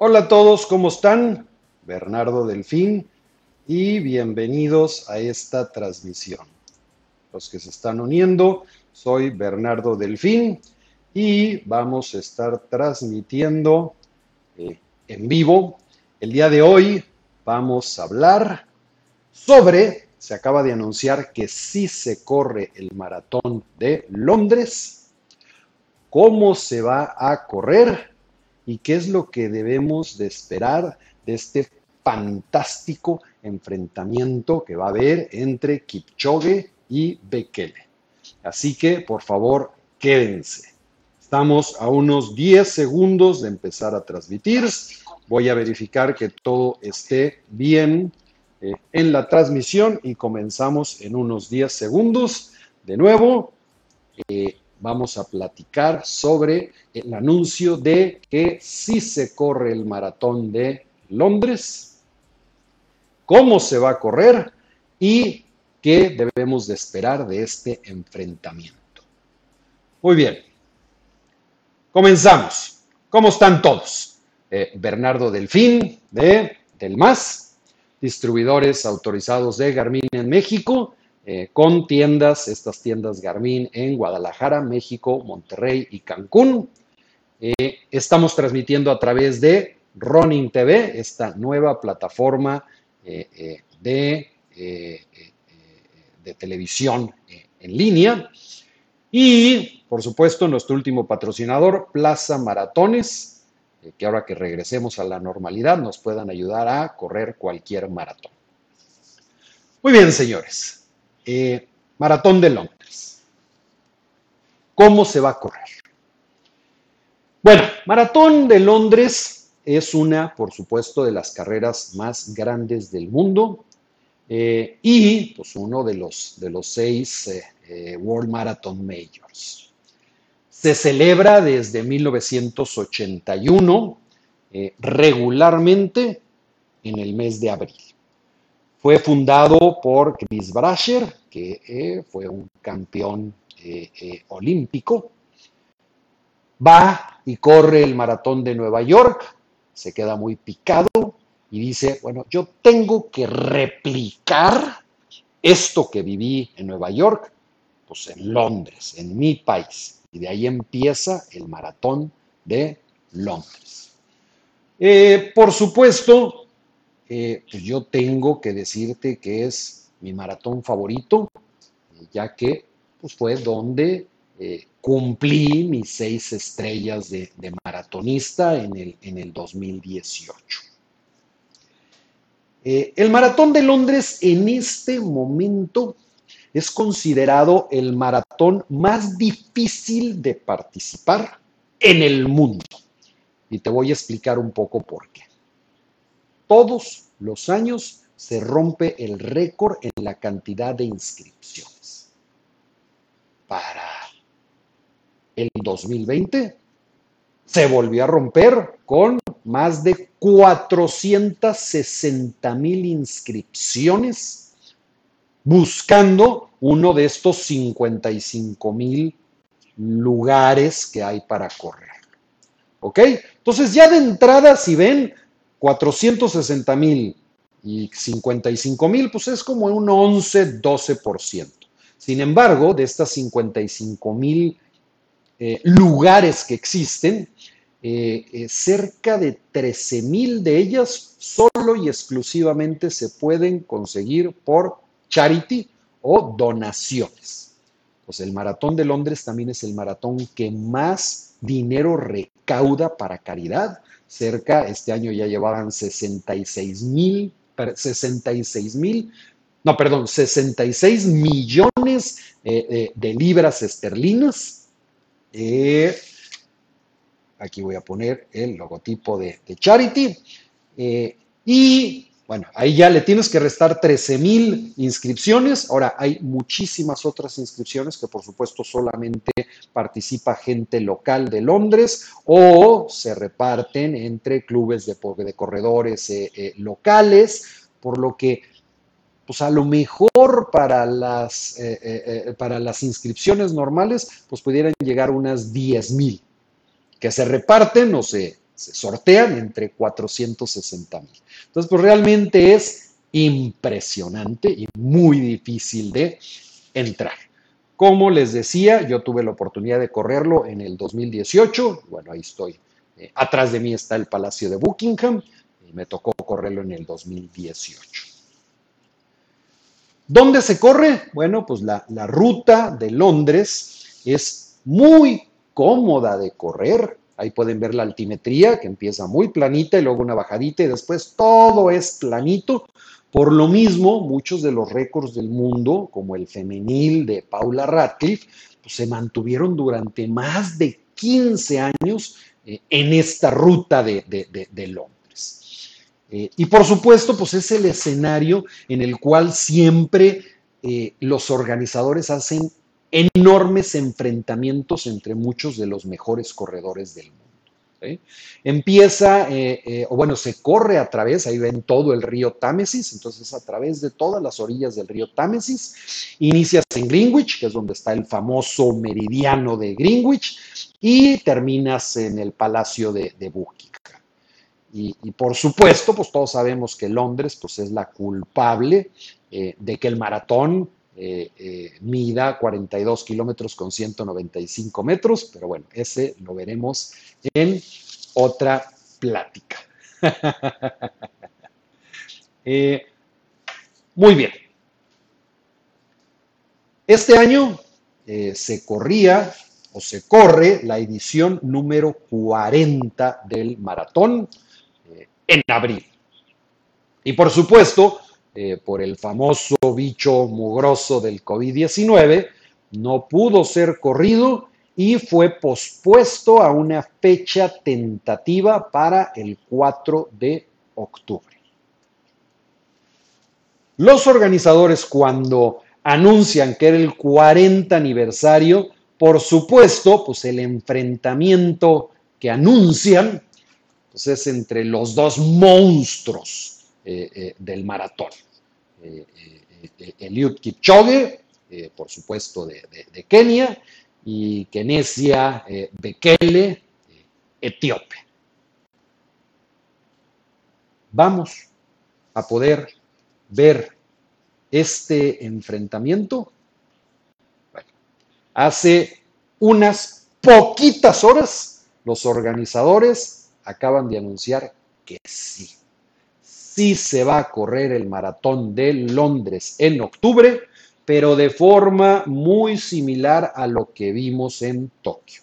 Hola a todos, ¿cómo están? Bernardo Delfín y bienvenidos a esta transmisión. Los que se están uniendo, soy Bernardo Delfín y vamos a estar transmitiendo eh, en vivo. El día de hoy vamos a hablar sobre, se acaba de anunciar que sí se corre el maratón de Londres, cómo se va a correr y qué es lo que debemos de esperar de este fantástico enfrentamiento que va a haber entre Kipchoge y Bekele. Así que, por favor, quédense. Estamos a unos 10 segundos de empezar a transmitir. Voy a verificar que todo esté bien eh, en la transmisión y comenzamos en unos 10 segundos. De nuevo, eh, vamos a platicar sobre el anuncio de que sí se corre el maratón de Londres, cómo se va a correr y qué debemos de esperar de este enfrentamiento. Muy bien, comenzamos. ¿Cómo están todos? Eh, Bernardo Delfín de Del Más, distribuidores autorizados de Garmin en México, eh, con tiendas, estas tiendas Garmin en Guadalajara, México, Monterrey y Cancún. Eh, estamos transmitiendo a través de Running TV, esta nueva plataforma de, de televisión en línea. Y, por supuesto, nuestro último patrocinador, Plaza Maratones, eh, que ahora que regresemos a la normalidad nos puedan ayudar a correr cualquier maratón. Muy bien, señores. Eh, maratón de Londres. ¿Cómo se va a correr? Bueno, Maratón de Londres es una, por supuesto, de las carreras más grandes del mundo eh, y pues, uno de los, de los seis World Marathon Majors. Se celebra desde 1981 eh, regularmente en el mes de abril. Fue fundado por Chris Brasher, que eh, fue un campeón eh, olímpico. Va y corre el maratón de Nueva York, se queda muy picado y dice, bueno, yo tengo que replicar esto que viví en Nueva York, pues en Londres, en mi país. Y de ahí empieza el maratón de Londres. Eh, por supuesto, eh, pues yo tengo que decirte que es mi maratón favorito, ya que pues fue donde eh, cumplí mis seis estrellas de, maratonista en el, en el 2018. el maratón de Londres en este momento es considerado el maratón más difícil de participar en el mundo. Y te voy a explicar un poco por qué. Todos los años se rompe el récord en la cantidad de inscripciones. Para el 2020 se volvió a romper con más de 460 mil inscripciones buscando uno de estos 55 mil lugares que hay para correr. ¿Ok? Entonces ya de entrada, si ven 460 mil y 55 mil, pues es como un 11-12%. Sin embargo, de estas 55 mil eh, lugares que existen, eh, eh, cerca de 13 mil de ellas solo y exclusivamente se pueden conseguir por charity o donaciones. Pues el maratón de Londres también es el maratón que más dinero recauda para caridad. Cerca, este año ya llevaban 66 mil, 66 mil, no, perdón, 66 millones eh, de libras esterlinas. Eh, aquí voy a poner el logotipo de, Charity. Eh, y bueno, ahí ya le tienes que restar 13 mil inscripciones. Ahora, hay muchísimas otras inscripciones que por supuesto solamente participa gente local de Londres o se reparten entre clubes de, corredores eh, eh, locales, por lo que pues a lo mejor para las, eh, para las inscripciones normales, pues pudieran llegar unas 10 mil, que se reparten, no sé, se sortean entre 460 mil. Entonces, pues realmente es impresionante y muy difícil de entrar. Como les decía, yo tuve la oportunidad de correrlo en el 2018. Bueno, ahí estoy. Eh, atrás de mí está el Palacio de Buckingham me tocó correrlo en el 2018. ¿Dónde se corre? Bueno, pues la, la ruta de Londres es muy cómoda de correr. Ahí pueden ver la altimetría que empieza muy planita y luego una bajadita y después todo es planito. Por lo mismo, muchos de los récords del mundo, como el femenil de Paula Radcliffe, pues, se mantuvieron durante más de 15 años eh, en esta ruta de, Londres. Eh, y por supuesto, pues es el escenario en el cual siempre eh, los organizadores hacen enormes enfrentamientos entre muchos de los mejores corredores del mundo. Empieza, eh, eh, o bueno, se corre a través, ahí ven todo el río Támesis, entonces a través de todas las orillas del río Támesis, inicias en Greenwich, que es donde está el famoso meridiano de Greenwich, y terminas en el Palacio de, Buckingham. Y, por supuesto, pues todos sabemos que Londres pues, es la culpable eh, de que el maratón mida 42 kilómetros con 195 metros, pero bueno, ese lo veremos en otra plática. Eh, muy bien. Este año eh, se corría o se corre la edición número 40 del maratón eh, en abril. Y por supuesto, por el famoso bicho mugroso del COVID-19, no pudo ser corrido y fue pospuesto a una fecha tentativa para el 4 de octubre. Los organizadores cuando anuncian que era el 40 aniversario, por supuesto, pues el enfrentamiento que anuncian pues es entre los dos monstruos eh, eh, del maratón. Eh, Eliud Kipchoge, por supuesto, de Kenia, y Kenesia eh, Bekele, eh, etíope. Vamos a poder ver este enfrentamiento. Bueno, hace unas poquitas horas los organizadores acaban de anunciar que sí. Sí se va a correr el maratón de Londres en octubre pero de forma muy similar a lo que vimos en Tokio,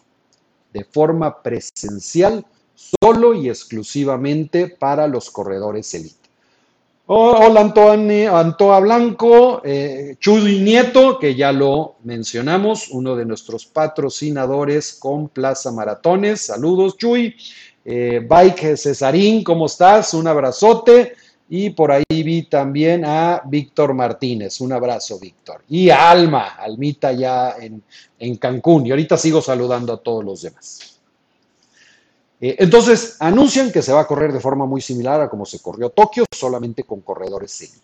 de forma presencial, solo y exclusivamente para los corredores elite. Oh, hola Antoine, Antoa Blanco, eh, Chuy Nieto, que ya lo mencionamos, uno de nuestros patrocinadores con Plaza Maratones. Saludos, Chuy. Eh, Bike Cesarín, ¿cómo estás? Un abrazote. Y por ahí vi también a Víctor Martínez. Un abrazo, Víctor. Y a Alma, Almita ya en, Cancún. Y ahorita sigo saludando a todos los demás. Eh, entonces, anuncian que se va a correr de forma muy similar a como se corrió Tokio, solamente con corredores élite.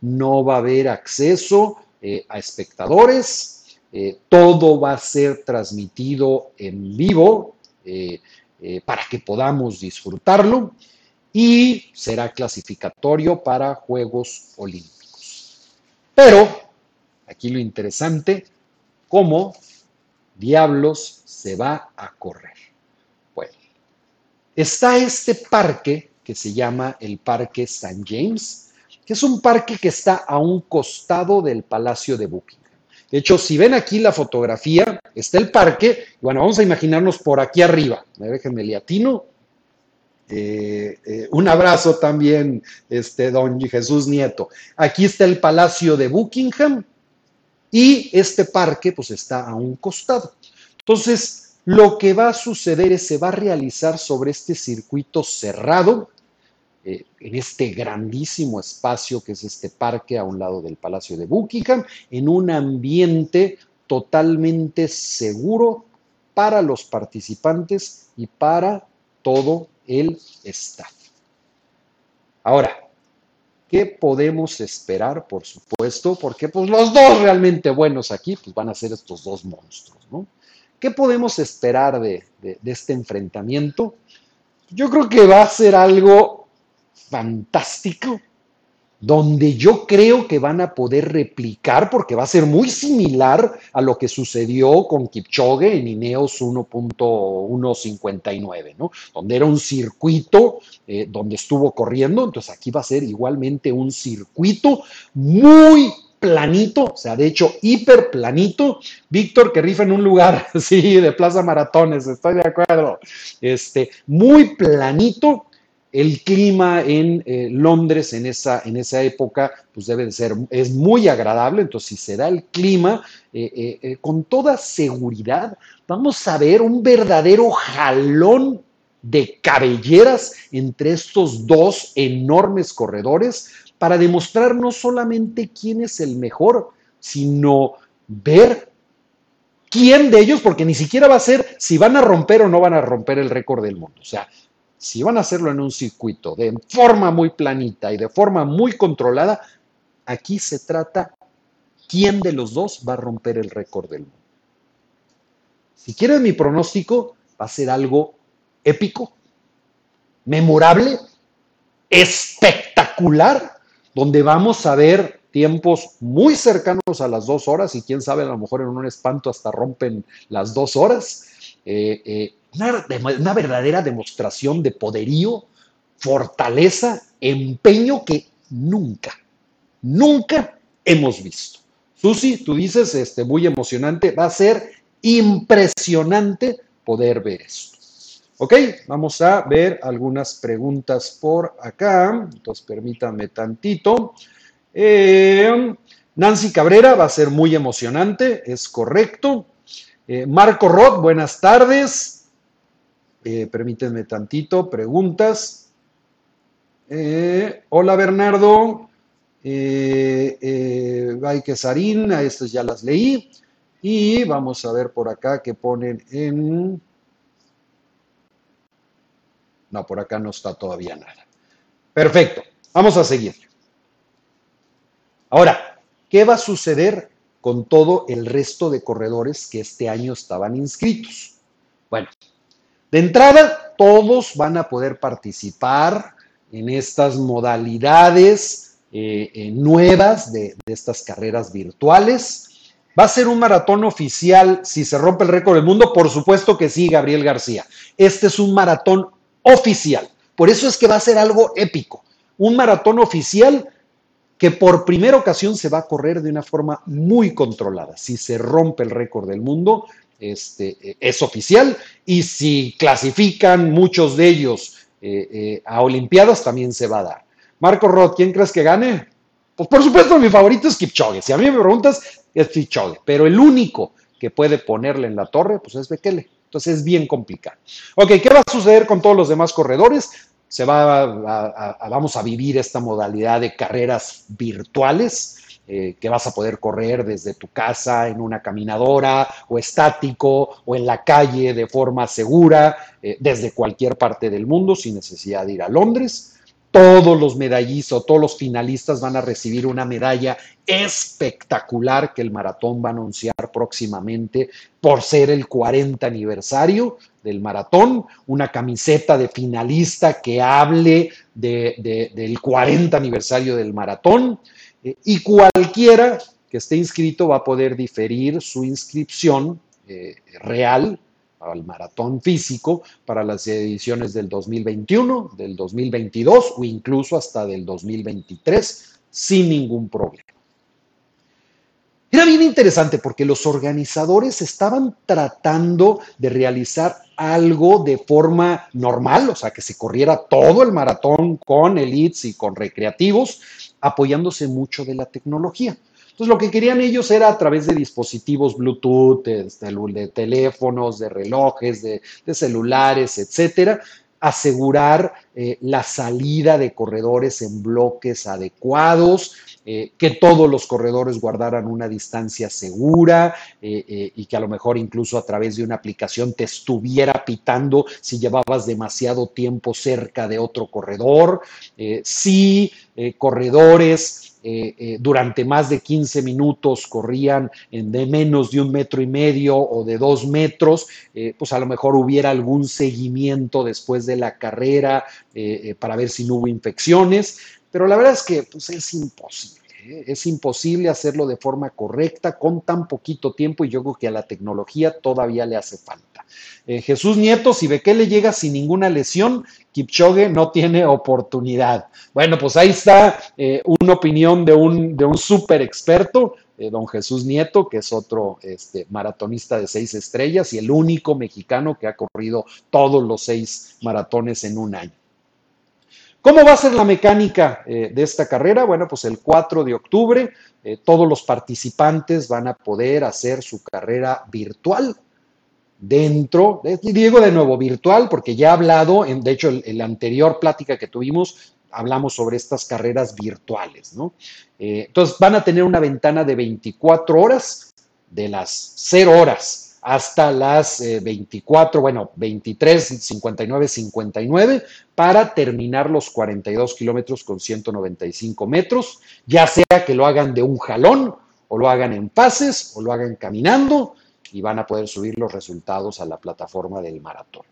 No va a haber acceso eh, a espectadores. Eh, todo va a ser transmitido en vivo para que podamos disfrutarlo y será clasificatorio para Juegos Olímpicos. Pero, aquí lo interesante, ¿cómo diablos se va a correr? Bueno, está este parque que se llama el Parque St. James, que es un parque que está a un costado del Palacio de Buckingham. De hecho, si ven aquí la fotografía, está el parque. Bueno, vamos a imaginarnos por aquí arriba. Déjenme liatino eh, eh, un abrazo también, este, don Jesús Nieto. Aquí está el Palacio de Buckingham y este parque pues está a un costado. Entonces, lo que va a suceder es se va a realizar sobre este circuito cerrado, eh, en este grandísimo espacio que es este parque a un lado del Palacio de Buckingham, en un ambiente totalmente seguro para los participantes y para todo el staff. Ahora, ¿qué podemos esperar? Por supuesto, porque pues los dos realmente buenos aquí pues van a ser estos dos monstruos, ¿no? ¿Qué podemos esperar de, este enfrentamiento? Yo creo que va a ser algo fantástico donde yo creo que van a poder replicar, porque va a ser muy similar a lo que sucedió con Kipchoge en Ineos 1.159, ¿no? Donde era un circuito eh, donde estuvo corriendo, entonces aquí va a ser igualmente un circuito muy planito, o sea, de hecho, hiper planito. Víctor, que rifa en un lugar, sí, de Plaza Maratones, estoy de acuerdo. Este, muy planito, el clima en eh, Londres en esa, en esa época, pues debe de ser, es muy agradable, entonces si se da el clima, eh, eh, con toda seguridad, vamos a ver un verdadero jalón de cabelleras entre estos dos enormes corredores para demostrar no solamente quién es el mejor, sino ver quién de ellos, porque ni siquiera va a ser si van a romper o no van a romper el récord del mundo. O sea, si van a hacerlo en un circuito de forma muy planita y de forma muy controlada, aquí se trata quién de los dos va a romper el récord del mundo. Si quieren mi pronóstico, va a ser algo épico, memorable, espectacular, donde vamos a ver tiempos muy cercanos a las dos horas y quién sabe, a lo mejor en un espanto hasta rompen las dos horas. Eh, eh, una, verdadera demostración de poderío, fortaleza, empeño que nunca, nunca hemos visto. Susi, tú dices, este, muy emocionante, va a ser impresionante poder ver esto. Ok, vamos a ver algunas preguntas por acá. Entonces, permítanme tantito. Eh, Nancy Cabrera va a ser muy emocionante, es correcto. Eh, Marco Roth, buenas tardes. Eh, permítanme tantito, preguntas. Eh, hola Bernardo, eh, eh, Quesarín, a estas ya las leí. Y vamos a ver por acá que ponen en... No, por acá no está todavía nada. Perfecto, vamos a seguir. Ahora, ¿qué va a suceder con todo el resto de corredores que este año estaban inscritos? Bueno, de entrada, todos van a poder participar en estas modalidades eh, eh, nuevas de, de estas carreras virtuales. ¿Va a ser un maratón oficial si se rompe el récord del mundo? Por supuesto que sí, Gabriel García. Este es un maratón oficial. Por eso es que va a ser algo épico. Un maratón oficial que por primera ocasión se va a correr de una forma muy controlada. Si se rompe el récord del mundo, este, es oficial y si clasifican muchos de ellos eh, eh, a Olimpiadas también se va a dar. Marco Roth, ¿quién crees que gane? Pues por supuesto mi favorito es Kipchoge. Si a mí me preguntas, es Kipchoge. Pero el único que puede ponerle en la torre, pues es Bekele. Entonces es bien complicado. Ok, ¿qué va a suceder con todos los demás corredores? Se va vamos a vivir esta modalidad de carreras virtuales eh, que vas a poder correr desde tu casa en una caminadora o estático o en la calle de forma segura eh, desde cualquier parte del mundo sin necesidad de ir a Londres. Todos los medallistas, todos los finalistas van a recibir una medalla espectacular que el maratón va a anunciar próximamente por ser el 40 aniversario del maratón, una camiseta de finalista que hable del 40 aniversario del maratón, eh, y cualquiera que esté inscrito va a poder diferir su inscripción eh, real al maratón físico para las ediciones del 2021, del 2022 o incluso hasta del 2023 sin ningún problema. Era bien interesante porque los organizadores estaban tratando de realizar algo de forma normal, o sea, que se corriera todo el maratón con elites y con recreativos, apoyándose mucho de la tecnología. Entonces, lo que querían ellos era a través de dispositivos Bluetooth, de, teléfonos, de relojes, de, celulares, etcétera, asegurar eh, la salida de corredores en bloques adecuados, eh, que todos los corredores guardaran una distancia segura eh, y que a lo mejor incluso a través de una aplicación te estuviera pitando si llevabas demasiado tiempo cerca de otro corredor. sí, corredores eh, eh, durante más de 15 minutos corrían en de menos de un metro y medio o de dos metros, eh, pues a lo mejor hubiera algún seguimiento después de la carrera para ver si no hubo infecciones, pero la verdad es que pues, es imposible. Es imposible hacerlo de forma correcta con tan poquito tiempo y yo creo que a la tecnología todavía le hace falta. Jesús Nieto, si ve que le llega sin ninguna lesión, Kipchoge no tiene oportunidad. Bueno, pues ahí está eh, una opinión de un, de súper experto, eh, don Jesús Nieto, que es otro este, maratonista de seis estrellas y el único mexicano que ha corrido todos los seis maratones en un año. ¿Cómo va a ser la mecánica eh, de esta carrera? Bueno, pues el 4 de octubre todos los participantes van a poder hacer su carrera virtual dentro, digo de nuevo virtual, porque ya he hablado, de hecho, en, la anterior plática que tuvimos, hablamos sobre estas carreras virtuales, ¿no? Eh, entonces van a tener una ventana de 24 horas, de las 0 horas hasta las 24, eh, bueno, 23, 59, 59, para terminar los 42 kilómetros con 195 metros, ya sea que lo hagan de un jalón, o lo hagan en pases, o lo hagan caminando, y van a poder subir los resultados a la plataforma del maratón.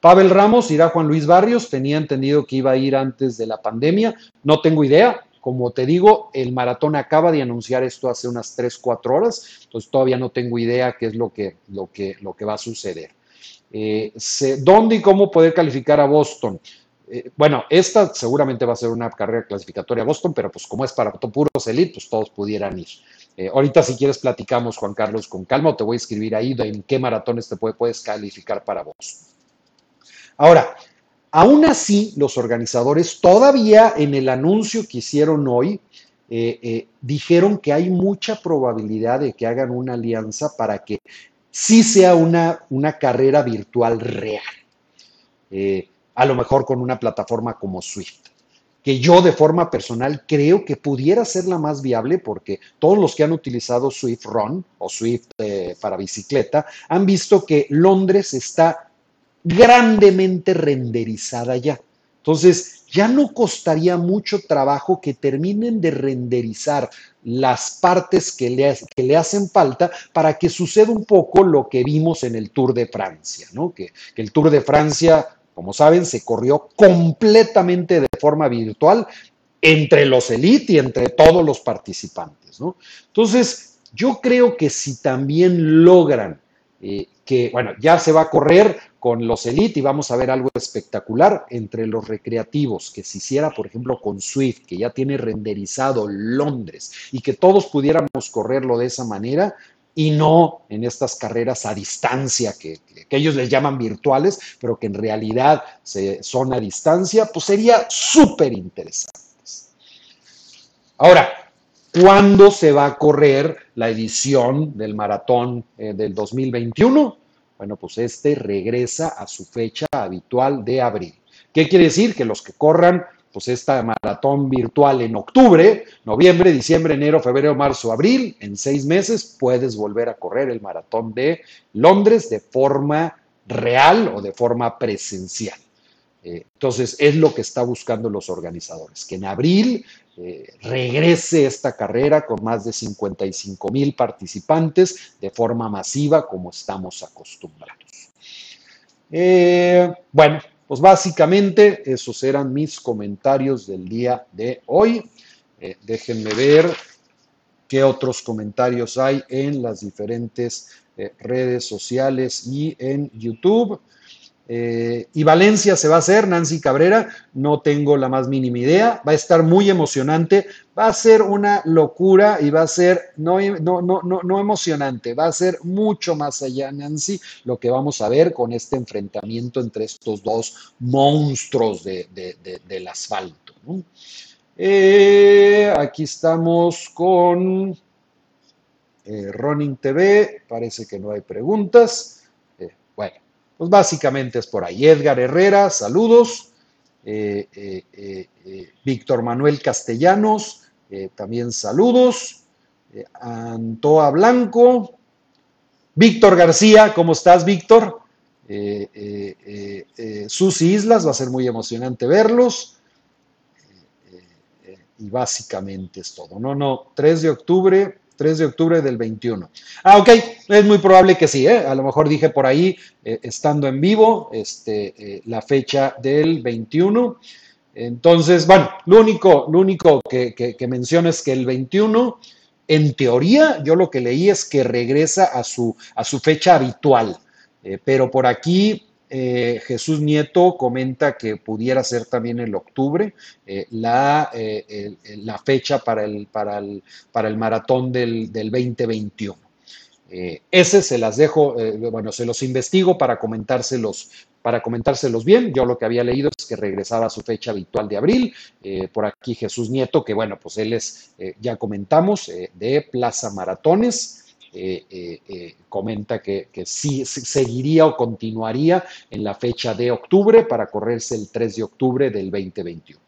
Pavel Ramos irá Juan Luis Barrios, tenía entendido que iba a ir antes de la pandemia, no tengo idea, como te digo, el maratón acaba de anunciar esto hace unas 3, 4 horas, entonces todavía no tengo idea qué es lo que, lo que, lo que va a suceder. Eh, ¿Dónde y cómo poder calificar a Boston? Eh, bueno, esta seguramente va a ser una carrera clasificatoria a Boston, pero pues como es para puros elite, pues todos pudieran ir. Eh, ahorita si quieres platicamos, Juan Carlos, con calma, o te voy a escribir ahí en qué maratones te puedes calificar para vos. Ahora, aún así, los organizadores todavía en el anuncio que hicieron hoy, eh, eh, dijeron que hay mucha probabilidad de que hagan una alianza para que sí sea una, una carrera virtual real. a lo mejor con una plataforma como Swift que yo de forma personal creo que pudiera ser la más viable porque todos los que han utilizado Swift Run o Swift eh, para bicicleta han visto que Londres está grandemente renderizada ya. Entonces, ya no costaría mucho trabajo que terminen de renderizar las partes que le, que le, hacen falta para que suceda un poco lo que vimos en el Tour de Francia, ¿no? Que, el Tour de Francia como saben, se corrió completamente de forma virtual entre los elite y entre todos los participantes. ¿no? Entonces, yo creo que si también logran eh, que, bueno, ya se va a correr con los elite y vamos a ver algo espectacular entre los recreativos, que se hiciera, por ejemplo, con Swift, que ya tiene renderizado Londres y que todos pudiéramos correrlo de esa manera, y no en estas carreras a distancia que, ellos les llaman virtuales, pero que en realidad son a distancia, pues sería súper interesante. Ahora, ¿cuándo se va a correr la edición del maratón eh, del 2021? Bueno, pues este regresa a su fecha habitual de abril. ¿Qué quiere decir? Que los que corran pues esta maratón virtual en octubre, noviembre, diciembre, enero, febrero, marzo, abril, en seis meses puedes volver a correr el maratón de Londres de forma real o de forma presencial. Eh, entonces, es lo que está buscando los organizadores, que en abril eh, regrese esta carrera con más de 55 mil participantes de forma masiva como estamos acostumbrados. Eh, bueno, pues básicamente esos eran mis comentarios del día de hoy. Déjenme ver qué otros comentarios hay en las diferentes redes sociales y en YouTube. Eh, y Valencia se va a hacer, Nancy Cabrera, no tengo la más mínima idea, va a estar muy emocionante, va a ser una locura y va a ser no, no, no, no, emocionante, va a ser mucho más allá, Nancy, lo que vamos a ver con este enfrentamiento entre estos dos monstruos de, del asfalto. Eh, aquí estamos con eh, Running TV, parece que no hay preguntas. Pues básicamente es por ahí. Edgar Herrera, saludos. Eh, eh, eh, Víctor Manuel Castellanos, también saludos. Antoa Blanco. Víctor García, ¿cómo estás, Víctor? Susi Islas, va a ser muy emocionante verlos. y básicamente es todo. No, no, 3 de octubre, 3 de octubre del 21. Ah, ok, es muy probable que sí, ¿eh? a lo mejor dije por ahí, eh, estando en vivo, este, eh, la fecha del 21. Entonces, bueno, lo único, lo único que, que, menciono es que el 21, en teoría, yo lo que leí es que regresa a su, a su fecha habitual, pero por aquí eh, Jesús Nieto comenta que pudiera ser también el octubre eh, la, eh, la, fecha para el, para el, para el maratón del, del 2021. ese se las dejo, bueno, se los investigo para comentárselos, para comentárselos bien. Yo lo que había leído es que regresaba a su fecha habitual de abril. por aquí Jesús Nieto, que bueno, pues él es, ya comentamos, de Plaza Maratones. Eh, eh, eh, comenta que, sí seguiría o continuaría en la fecha de octubre para correrse el 3 de octubre del 2021.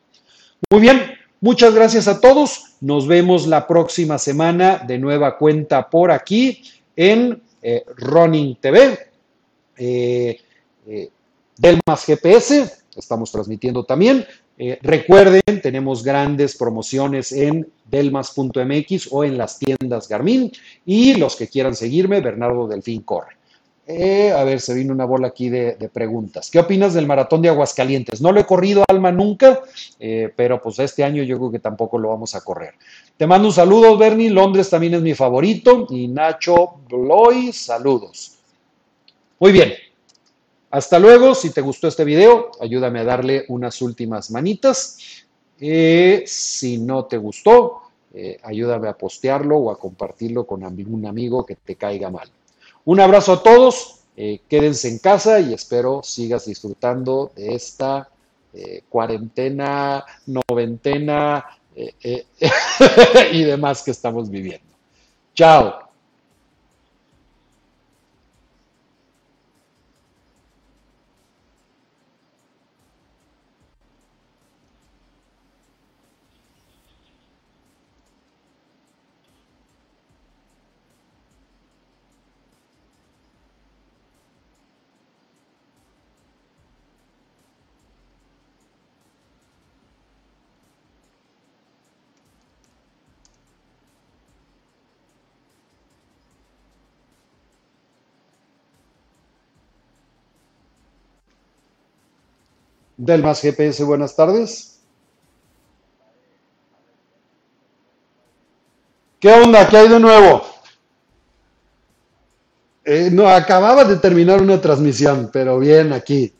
Muy bien, muchas gracias a todos. Nos vemos la próxima semana de nueva cuenta por aquí en Running TV. Delmas GPS, estamos transmitiendo también. Eh, recuerden, tenemos grandes promociones en delmas.mx o en las tiendas Garmin. Y los que quieran seguirme, Bernardo Delfín Corre. Eh, a ver, se vino una bola aquí de, preguntas. ¿Qué opinas del maratón de Aguascalientes? No lo he corrido, Alma, nunca, eh, pero pues este año yo creo que tampoco lo vamos a correr. Te mando un saludo, Bernie. Londres también es mi favorito. Y Nacho Bloy, saludos. Muy bien, hasta luego, si te gustó este video, ayúdame a darle unas últimas manitas. Eh, si no te gustó, eh, ayúdame a postearlo o a compartirlo con algún amigo que te caiga mal. Un abrazo a todos, eh, quédense en casa y espero sigas disfrutando de esta cuarentena, noventena y demás que estamos viviendo. Chao. Delmas GPS, buenas tardes. ¿Qué onda? ¿Qué hay de nuevo? Eh, no, acababa de terminar una transmisión, pero bien aquí.